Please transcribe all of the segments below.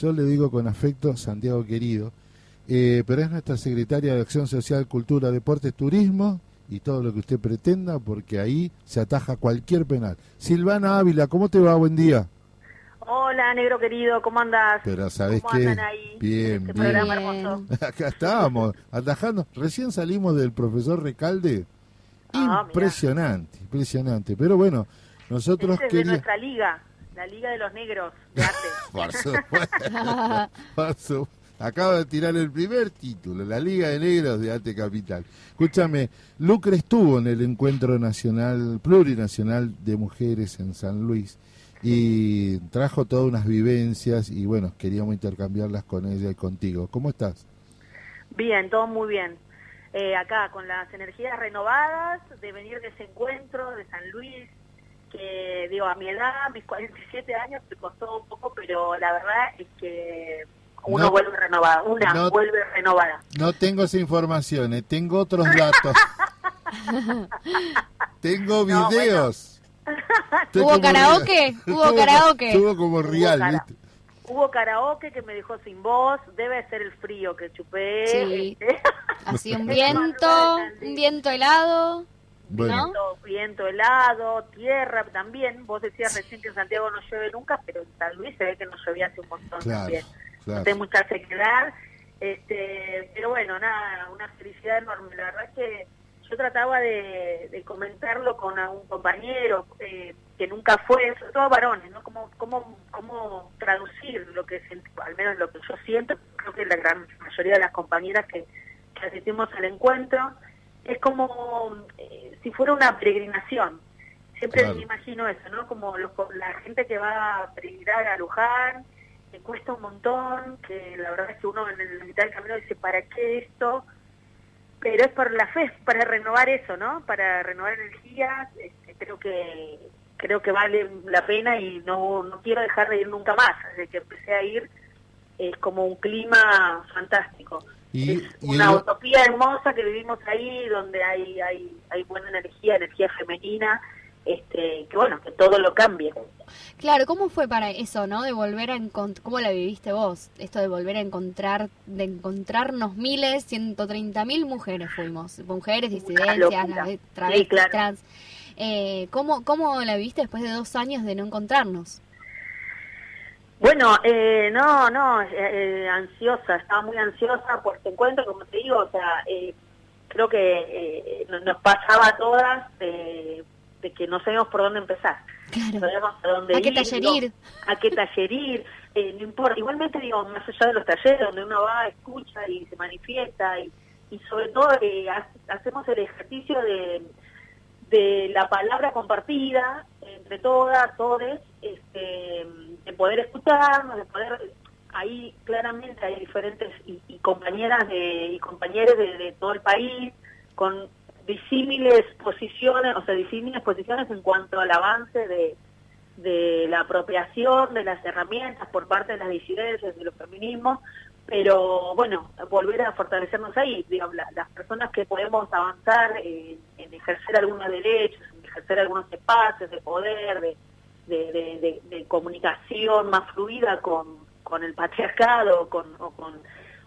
Yo le digo con afecto, Santiago querido, eh, pero es nuestra secretaria de Acción Social, Cultura, Deportes, Turismo y todo lo que usted pretenda, porque ahí se ataja cualquier penal. Silvana Ávila, ¿cómo te va? Buen día. Hola, negro querido, ¿cómo andás? Pero sabes ¿Cómo qué, andan ahí? bien, Este bien. hermoso. Acá estábamos atajando. Recién salimos del profesor Recalde. Ah, mirá. impresionante, impresionante. Pero bueno, nosotros Este es de nuestra liga, la Liga de los Negros de arte. Por supuesto. Por su- Acaba de tirar el primer título, la Liga de Negros de Arte Capital. Escúchame, Lucre estuvo en el Encuentro Nacional, Plurinacional de Mujeres en San Luis y trajo todas unas vivencias y bueno, queríamos intercambiarlas con ella y contigo. ¿Cómo estás? Bien, todo muy bien. Eh, acá con las energías renovadas de venir de ese encuentro de San Luis, que digo, a mi edad, a mis 47 años, me costó un poco, pero la verdad es que uno No. vuelve renovada, una No. vuelve renovada. No tengo esa información, eh, tengo otros datos. tengo No, videos. ¿Hubo como karaoke? real. ¿Hubo karaoke? Estuvo como real, ¿viste? Hubo karaoke que me dejó sin voz, debe ser el frío que chupé. Sí. este. Así un viento, un viento helado. Bueno, ¿No? Viento, viento helado, tierra también. Vos decías recién que en Santiago no llueve nunca, pero en San Luis se ve que no llovía hace un montón claro, también. claro. No hay mucha sequedad. Este, pero bueno, nada, una felicidad enorme. La verdad es que yo trataba de, de comentarlo con algún compañero eh, que nunca fue, sobre todo varones, ¿no? Cómo, cómo, cómo traducir lo que es, al menos lo que yo siento, creo que la gran mayoría de las compañeras que, que asistimos al encuentro, es como eh, si fuera una peregrinación. Siempre Claro. me imagino eso, ¿no? Como los- la gente que va a peregrinar a Luján, que cuesta un montón, que la verdad es que uno en el mitad del camino dice, ¿para qué esto? Pero es por la fe, para renovar eso, ¿no? Para renovar energías, este, creo que creo que vale la pena y no, no quiero dejar de ir nunca más. Desde que empecé a ir es como un clima fantástico. Y- es y una el- utopía hermosa que vivimos ahí, donde hay, hay, hay buena energía, energía femenina, este, que bueno, que todo lo cambie. Claro, ¿cómo fue para eso, no? De volver a encontrar, ¿cómo la viviste vos? Esto de volver a encontrar, de encontrarnos miles, 130 mil mujeres fuimos, mujeres, disidencias, travestis, Sí, claro. trans. Eh, ¿cómo, ¿Cómo la viviste después de dos años de no encontrarnos? Bueno, eh, no, no, eh, eh, ansiosa, estaba muy ansiosa por este encuentro, como te digo, o sea, eh, creo que eh, nos pasaba a todas de, que no sabíamos por dónde empezar. No sabíamos a dónde ¿A qué ir, taller a qué taller ir, eh, no importa. Igualmente, digo, más allá de los talleres donde uno va, escucha y se manifiesta y, y sobre todo ha- hacemos el ejercicio de, de la palabra compartida entre todas, todos, este, de poder escucharnos, de poder ahí claramente hay diferentes y, compañeras de, y compañeros de, todo el país con disímiles posiciones, o sea, disímiles posiciones en cuanto al avance de, de la apropiación de las herramientas por parte de las disidencias, de los feminismos, pero bueno, volver a fortalecernos ahí, digamos, la- las personas que podemos avanzar en, en ejercer algunos derechos, en ejercer algunos espacios de poder, de, de, comunicación más fluida con, con el patriarcado con, o con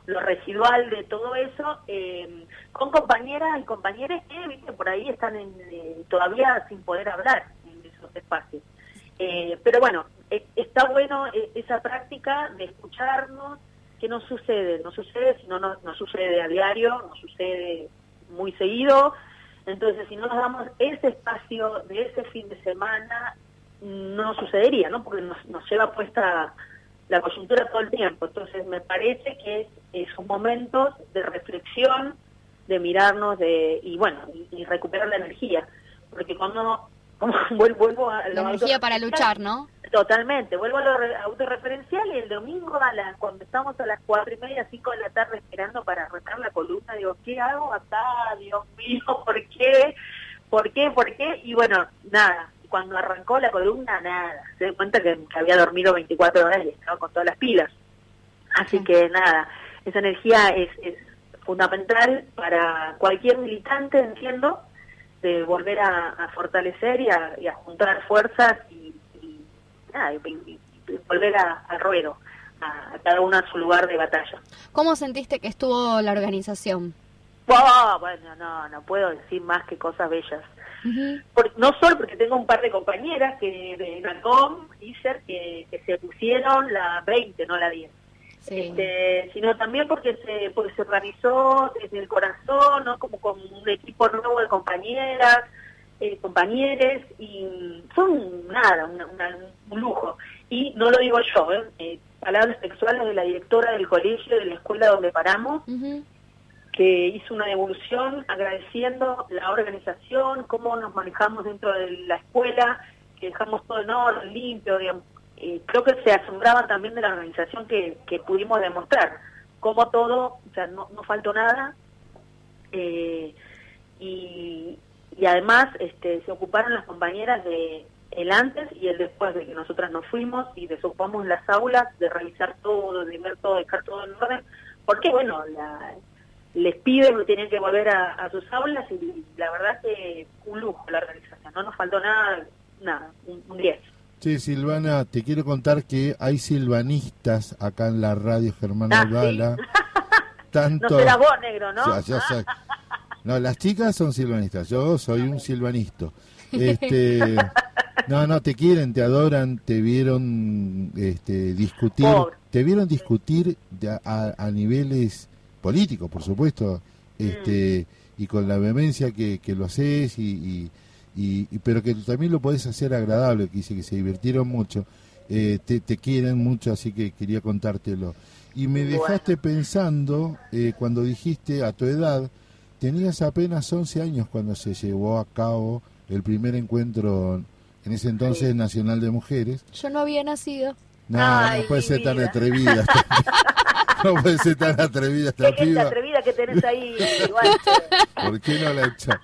lo residual de todo eso, eh, con compañeras y compañeros que viste por ahí están en, eh, todavía sin poder hablar en esos espacios. Eh, pero bueno, eh, está bueno eh, esa práctica de escucharnos, que no sucede, no sucede, si no, no no sucede a diario, no sucede muy seguido, entonces si no nos damos ese espacio de ese fin de semana, no sucedería, ¿no? Porque nos, nos lleva puesta la coyuntura todo el tiempo, entonces me parece que es esos momentos de reflexión, de mirarnos de y bueno, y, y recuperar la energía, porque cuando como vuelvo, vuelvo a La energía para luchar, ¿no? Totalmente, vuelvo a lo re- autorreferencial y el domingo a la, cuando estamos a las cuatro y media, cinco de la tarde esperando para arrancar la columna, digo, ¿qué hago acá? Dios mío, ¿por qué? ¿Por qué? ¿Por qué? Y bueno, nada, cuando arrancó la columna, nada, se dio cuenta que, que había dormido 24 horas y estaba con todas las pilas. Así Sí. que nada, esa energía es, es fundamental para cualquier militante, entiendo, de volver a, a fortalecer y a, y a juntar fuerzas y, y nada, y- volver a- al ruedo, a, cada una a su lugar de batalla. ¿Cómo sentiste que estuvo la organización? bueno, no, no puedo decir más que cosas bellas. No solo porque tengo un par de compañeras que de NACOM, ISER, que, que se pusieron la 20, no la 10. Este, sino también porque se, porque se organizó desde el corazón, ¿no? como con un equipo nuevo de compañeras, eh, compañeros, y son nada, un lujo. Y no lo digo yo, ¿eh? ¿eh? palabras sexuales de la directora del colegio, de la escuela donde paramos, que hizo una devolución agradeciendo la organización, cómo nos manejamos dentro de la escuela, que dejamos todo en orden, limpio, digamos. Creo que se asombraban también de la organización que, que pudimos demostrar, cómo todo, o sea, no, no faltó nada, eh, y, y además este, se ocuparon las compañeras de el antes y el después de que nosotras nos fuimos y desocupamos las aulas, de revisar todo, de ver todo, dejar todo en orden, porque bueno, la, les piden que tienen que volver a, sus aulas y la verdad que un lujo la organización, no nos faltó nada, nada, un 10. Sí, Silvana, te quiero contar que hay silvanistas acá en la radio Germán ah, Tanto... No serás vos, negro, ¿no? No, las chicas son silvanistas, yo soy un silvanisto. Este, no, no, te quieren, te adoran, te vieron este, discutir, te vieron discutir a, a niveles político, por supuesto, este, mm. y con la vehemencia que, que lo haces, y, y, pero que también lo podés hacer agradable, que dice que se divirtieron mucho, eh, te, te, quieren mucho, así que quería contártelo. Y me dejaste pensando, eh, cuando dijiste a tu edad, tenías apenas 11 años cuando se llevó a cabo el primer encuentro, en ese entonces, nacional de mujeres. Yo no había nacido. No, no puede ser tan atrevida. no puede ser tan atrevida esta ¿Qué piba. atrevida que tenés ahí, igual. ¿Por qué no la echa?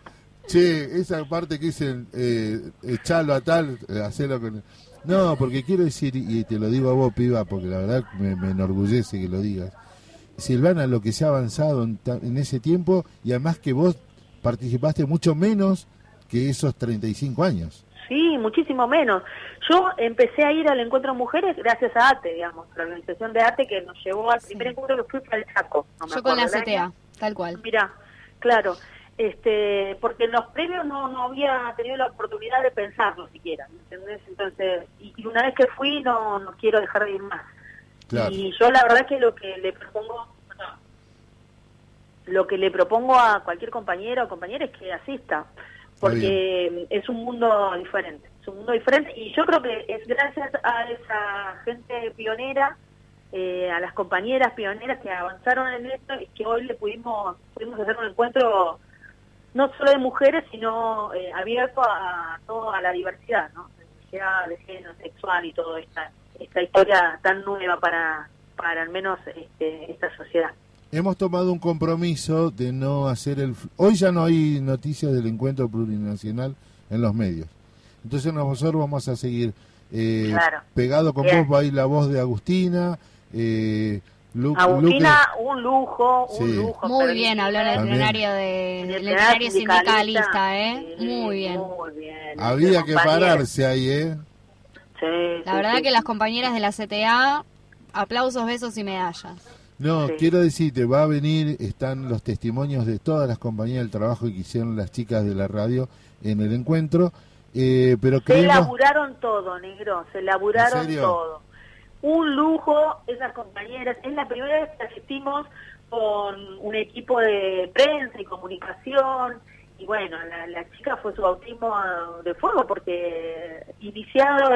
Che, esa parte que dicen, eh, echalo a tal, eh, hacerlo con... No, porque quiero decir, y te lo digo a vos, piba, porque la verdad me, enorgullece que lo digas. Silvana, lo que se ha avanzado en, en, ese tiempo y además que vos participaste mucho menos que esos 35 años. Sí, muchísimo menos. Yo empecé a ir al encuentro de mujeres gracias a ATE, digamos, la organización de ATE que nos llevó al primer encuentro que fue para el Chaco. Yo con la CTA, tal cual. Mira, claro, este, porque en los previos no, no había tenido la oportunidad de pensarlo siquiera, ¿entendés? Entonces, y, una vez que fui no, no quiero dejar de ir más. Y yo la verdad que lo que le propongo, lo que le propongo a cualquier compañero o compañera es que asista porque es un mundo diferente, es un mundo diferente y yo creo que es gracias a esa gente pionera, eh, a las compañeras pioneras que avanzaron en esto y que hoy le pudimos, pudimos hacer un encuentro no solo de mujeres, sino eh, abierto a, toda la diversidad, ¿no? de género, sexual y toda esta, esta historia tan nueva para, para al menos este, esta sociedad hemos tomado un compromiso de no hacer el... Hoy ya no hay noticias del encuentro plurinacional en los medios. Entonces nosotros vamos a seguir eh, pegado con vos, va a ir la voz de Agustina. Eh, Agustina, un lujo, un lujo. Muy bien, habló en el escenario de, el sindicalista, ¿eh? muy, bien. Había que pararse ahí, ¿eh? Sí, la verdad que las compañeras de la CTA, aplausos, besos y medallas. No, quiero decirte, va a venir, están los testimonios de todas las compañías del trabajo que hicieron las chicas de la radio en el encuentro, eh, pero Se laburaron todo, negro, se laburaron todo. Un lujo esas compañeras, es la primera vez que asistimos con un equipo de prensa y comunicación, y bueno, la, chica fue su bautismo de fuego porque iniciado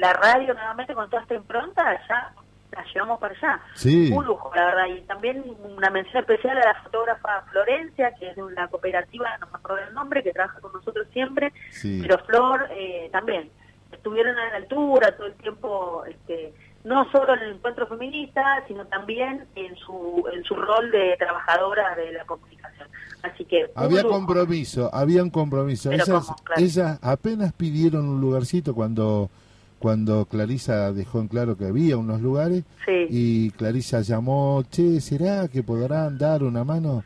la radio nuevamente con toda esta impronta, ya la llevamos para allá. Un lujo, la verdad. Y también una mención especial a la fotógrafa Florencia, que es de una cooperativa, no me acuerdo el nombre, que trabaja con nosotros siempre, pero Flor eh, también. Estuvieron a la altura todo el tiempo, este, no solo en el encuentro feminista, sino también en su, en su rol de trabajadora de la comunicación. Así que... Había compromiso, había un compromiso. ellas apenas pidieron un lugarcito cuando cuando Clarisa dejó en claro que había unos lugares y Clarisa llamó, che, ¿será que podrán dar una mano?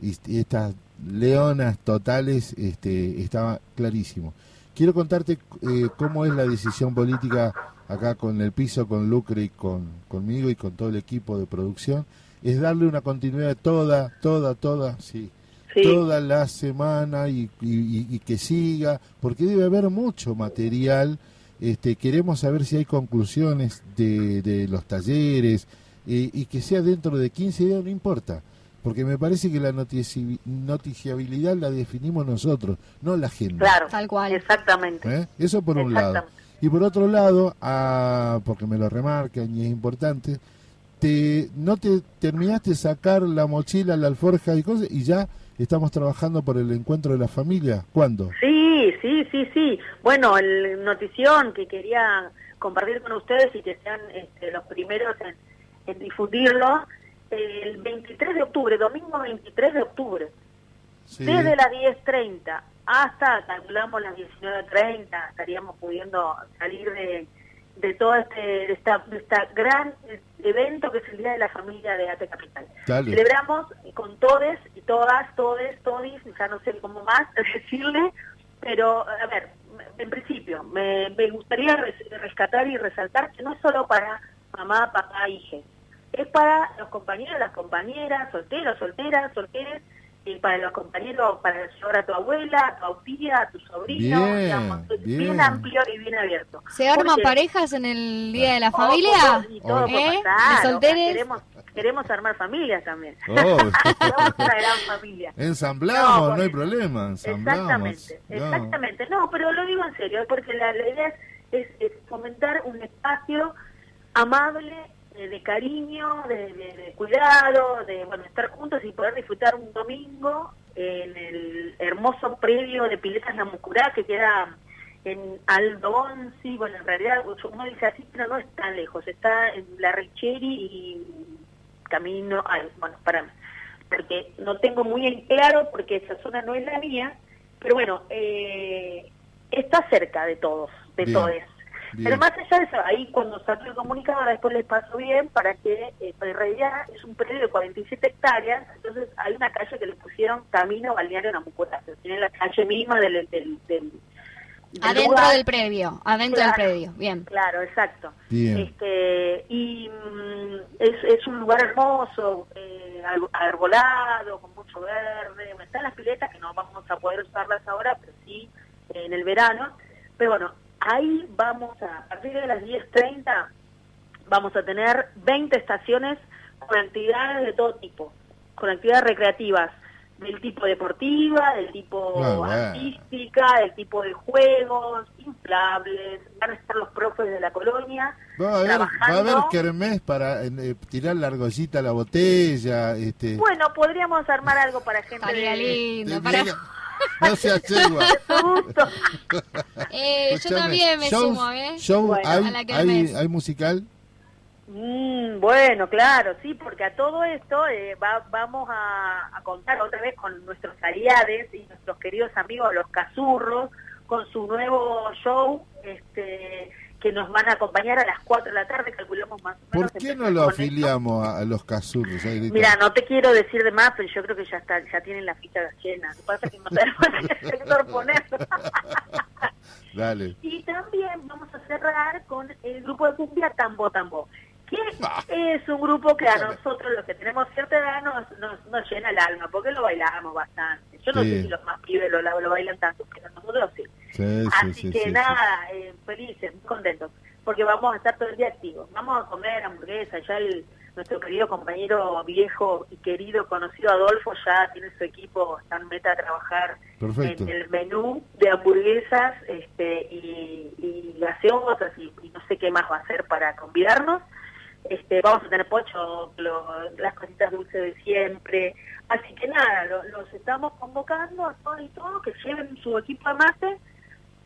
Y, estas leonas totales este, estaba clarísimo. Quiero contarte eh, cómo es la decisión política acá con el piso, con Lucre y con, conmigo y con todo el equipo de producción, es darle una continuidad toda, toda, toda, sí, toda la semana y, y, que siga, porque debe haber mucho material. Este, queremos saber si hay conclusiones de, de los talleres eh, y que sea dentro de 15 días, no importa. Porque me parece que la noticiabilidad la definimos nosotros, no la gente. Claro, tal cual. Exactamente. ¿Eh? Eso por un lado. Y por otro lado, ah, porque me lo remarcan y es importante, te, no te terminaste de sacar la mochila, la alforja y cosas, y ya estamos trabajando por el encuentro de la familia. ¿Cuándo? Sí, sí, sí, sí. Bueno, el notición que quería compartir con ustedes y que sean este, los primeros en, difundirlo, el 23 de octubre, domingo 23 de octubre, desde las 10.30 hasta, calculamos las 19.30, estaríamos pudiendo salir de, de todo este esta, esta gran evento que es el Día de la Familia de Ate Capital. Celebramos con todes y todas, todes, todis, ya no sé cómo más decirle, pero a ver, en principio, me, me gustaría rescatar y resaltar que no es solo para mamá, papá, hija, es para los compañeros, las compañeras, solteros, solteras, solteras, y para los compañeros, para llevar a tu abuela, a tu tía, a tu sobrino, bien, amplio y bien abierto. ¿Se arman parejas en el Día de la Familia? ¿Eh? Queremos, queremos armar familias también. Oh. una gran familia. Ensamblamos, no, hay problema, Exactamente, exactamente. No, pero lo digo en serio, porque la, idea es fomentar un espacio amable de, cariño, de, cuidado, de bueno estar juntos y poder disfrutar un domingo en el hermoso predio de Piletas La Mucurá que queda en Aldo sí, bueno, en realidad uno dice así, pero no está lejos, está en La Richeri y camino, ay, bueno, para porque no tengo muy en claro, porque esa zona no es la mía, pero bueno, eh, está cerca de todos, de todos. Pero más allá de eso, ahí cuando salió el comunicado, después les pasó bien para que, eh, en realidad es un predio de 47 hectáreas, entonces hay una calle que le pusieron Camino Balneario Namucurá, tiene la calle misma del... del, del, adentro del predio, adentro del predio, bien. Claro, exacto. Este, y mm, es, es un lugar hermoso, eh, arbolado, con mucho verde, están las piletas que no vamos a poder usarlas ahora, pero sí en el verano. Pero bueno, ahí vamos a, a partir de las 10.30, vamos a tener 20 estaciones con actividades de todo tipo, con actividades recreativas, del tipo deportiva, del tipo artística, del tipo de juegos, inflables, van a estar los profes de la colonia. Va a haber, va a haber kermés para eh, tirar la argollita a la botella. Este... Bueno, podríamos armar algo para gente de, lindo, para... No se yegua. eh, yo también me sumo, ¿eh? hay, hay, musical? Mm, bueno, claro, sí, porque a todo esto eh, va, vamos a, a, contar otra vez con nuestros aliados y nuestros queridos amigos los Cazurros, con su nuevo show, este que nos van a acompañar a las 4 de la tarde, calculamos más o menos. ¿Por qué no lo afiliamos a, los casurros? Mira, no te quiero decir de más, pero yo creo que ya está, ya tienen la ficha llena. Lo que pasa es que no tenemos sector poner. Dale. Y también vamos a cerrar con el grupo de cumbia Tambo Tambo que ah. es un grupo que a nosotros, los que tenemos cierta edad, nos, nos, llena el alma, porque lo bailamos bastante. Yo no sé si los más pibes lo, lo bailan tanto, pero nosotros sí. Así que nada, eh, felices, muy contentos, porque vamos a estar todo el día activos. Vamos a comer hamburguesa, ya el, nuestro querido compañero viejo y querido, conocido Adolfo, ya tiene su equipo, está en meta a trabajar en el menú de hamburguesas este, y, y gaseosas y, no sé qué más va a hacer para convidarnos. Este, vamos a tener pocho, las cositas dulces de siempre. Así que nada, los estamos convocando a todos y todos que lleven su equipo de mate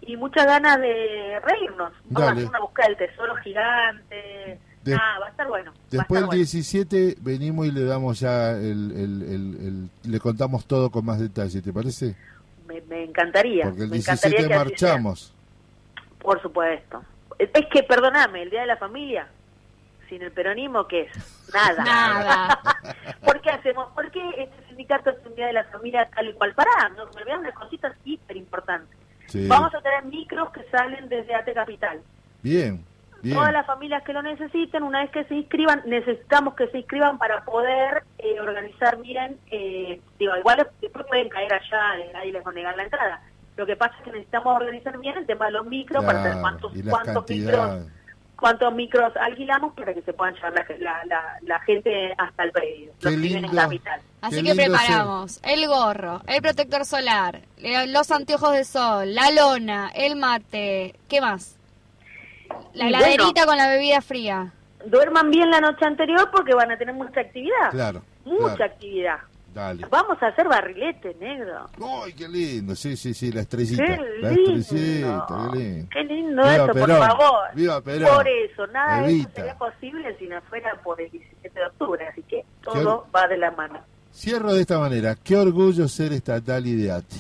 y muchas ganas de reírnos. Vamos a hacer una búsqueda del tesoro gigante. ah, va a estar bueno. Después del 17 venimos y le damos ya el, el, le contamos todo con más detalle, ¿te parece? Me, encantaría. Porque el 17 marchamos. Por supuesto. Es que, perdóname, el Día de la Familia, sin el peronismo, ¿qué es? Nada. Nada. ¿Por qué hacemos? ¿Por qué este sindicato es un Día de la Familia tal y cual? Pará, nos olvidamos de cositas hiper importantes. Vamos a tener micros que salen desde AT Capital. Bien. Bien. todas las familias que lo necesiten, una vez que se inscriban, necesitamos que se inscriban para poder eh, organizar bien, eh, digo, igual después pueden caer allá, eh, nadie les va a negar la entrada. Lo que pasa es que necesitamos organizar bien el tema de los micros para saber cuántos, y las cuántos micros. Cuántos micros alquilamos para que se puedan llevar la, la, la- la gente hasta el predio, Qué los que viven en lindo. capital. Así Qué que preparamos el gorro, el protector solar, los anteojos de sol, la lona, el mate, ¿qué más? La Y heladerita con la bebida fría. Duerman bien la noche anterior porque van a tener mucha actividad. Claro. Mucha claro. actividad. Dale. Vamos a hacer barrilete, negro. ¡Ay, qué lindo! Sí, sí, sí, la estrellita. Qué la lindo. estrellita, qué lindo. Qué lindo Viva eso, por Perón, favor. viva Perón. Por eso, nada de eso sería posible si no fuera por el 17 de octubre, así que todo va de la mano. Cierro de esta manera. Qué orgullo ser estatal y de ATE.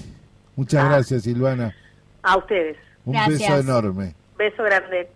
Muchas Ah. gracias, Silvana. A ustedes. Un Gracias. beso enorme. Beso grande.